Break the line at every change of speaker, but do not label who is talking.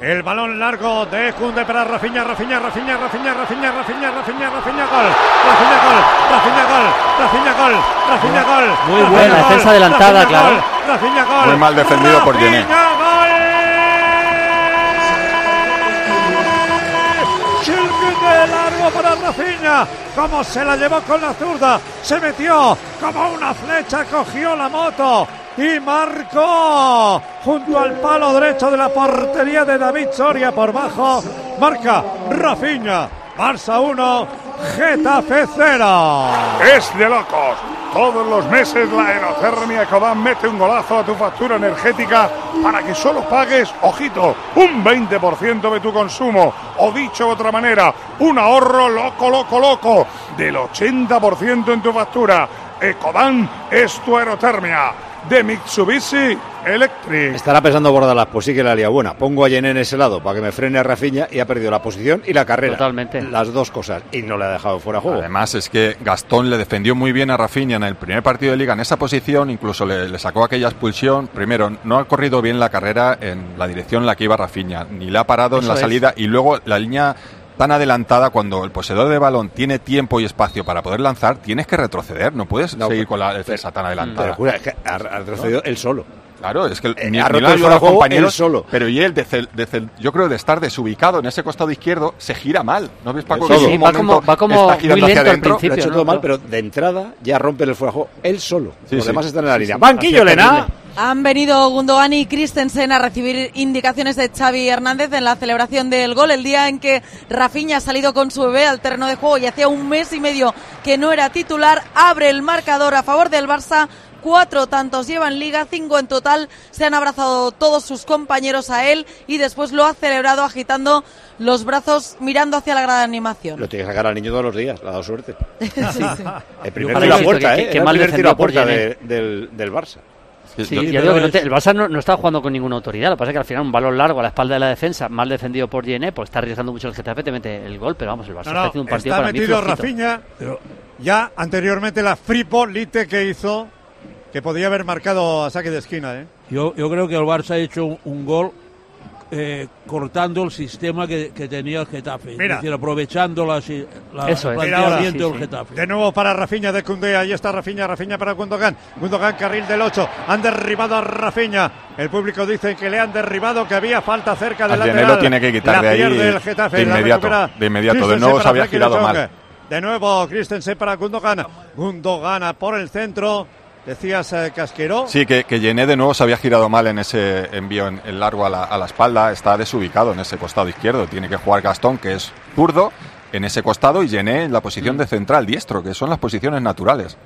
El balón largo de Cunde para Rafiña, Rafiña, Rafiña, Rafiña, Rafiña, Rafiña, Rafiña, Rafiña, gol. Rafiña, gol. Rafiña, gol. Rafiña, gol. Rafiña, gol.
Muy buena defensa adelantada, claro.
Rafiña, gol.
Muy mal defendido por Yené.
de largo para Rafiña. Como se la llevó con la zurda. Se metió como una flecha. Cogió la moto. Y marcó junto al palo derecho de la portería de David Soria por bajo. Marca Rafiña. Barça 1, Getafe 0.
Es de locos. Todos los meses la aerotermia Ecodan mete un golazo a tu factura energética para que solo pagues, ojito, un 20% de tu consumo. O dicho de otra manera, un ahorro loco, loco, loco del 80% en tu factura. Ecodan es tu aerotermia de Mitsubishi Electric.
Estará pensando Bordalas, pues sí que la haría buena. Pongo a Yené en ese lado para que me frene a Rafiña y ha perdido la posición y la carrera.
Totalmente.
Las dos cosas. Y no le ha dejado fuera juego.
Además, es que Gastón le defendió muy bien a Rafinha en el primer partido de liga en esa posición, incluso le, le sacó aquella expulsión. Primero, no ha corrido bien la carrera en la dirección en la que iba Rafinha, ni la ha parado en la
es.
salida y luego la línea tan adelantada cuando el poseedor de balón tiene tiempo y espacio para poder lanzar, tienes que retroceder, no puedes
No,
seguir
pero-
con la defensa tan adelantada.
Pero jura, es que ha, ha retrocedido él solo.
Claro, es que
Eh,
ni,
ha
ni
roto el juego
compañeros
él solo.
Pero y él, desde el- desde el- yo creo de estar desubicado en ese costado izquierdo, se gira mal. ¿No ves, Paco?
Sí,
que
sí,
un
va
momento
como- va como
está
muy
girando hacia
lento al
adentro.
Lo ha hecho
¿no?
todo mal, pero de entrada ya rompe el fuera de juego él solo.
Sí,
Los
sí.
demás están en la línea.
sí.
¡Banquillo,
terrible.
Han venido Gundogan y Christensen a recibir indicaciones de Xavi Hernández en la celebración del gol, el día en que Rafinha ha salido con su bebé al terreno de juego y hacía un mes y medio que no era titular, abre el marcador a favor del Barça. Cuatro tantos lleva en liga, cinco en total. Se han abrazado todos sus compañeros a él y después lo ha celebrado agitando los brazos mirando hacia la gran animación.
Lo tiene que sacar al niño todos los días, le ha dado suerte. El primer tiro a puerta,
que-
¿eh?
que
Era el
mal
primer tiro
defendido
a puerta de- del, del Barça.
Sí,
Yo-
digo que no te- el Barça no, no está jugando con ninguna autoridad. Lo que pasa es que al final un balón largo a la espalda de la defensa, mal defendido por Yené, pues está arriesgando mucho el Getafe, te mete el gol, pero vamos, el Barça
No,
está haciendo un partido
está
para mí
metido
flojito.
Rafinha. Ya anteriormente la fripolite que hizo, que podía haber marcado a saque de esquina, ¿eh?
Yo, yo creo que el Barça ha hecho un, un gol eh, cortando el sistema que, que tenía el Getafe.
Mira.
Es decir, aprovechando la, la
Eso es.
ahora.
Sí,
del
sí.
Getafe.
De nuevo para Rafiña de Cundé, ahí está Rafiña, Rafiña para Gundogan, Gundogan carril del 8, han derribado a Rafiña, el público dice que le han derribado, que había falta cerca del lateral,
lo tiene que quitar
la
de ahí
el Getafe,
de
la
inmediato,
recupera
de inmediato. De nuevo se
para
había girado mal.
De nuevo Christensen para Gundogan, Gundogan por el centro, decías eh, Casquero,
Sí, que, que de nuevo se había girado mal en ese envío en, en largo a la, a la espalda. Está desubicado en ese costado izquierdo. Tiene que jugar Gastón, que es zurdo, en ese costado y Yené en la posición de central diestro, que son las posiciones naturales.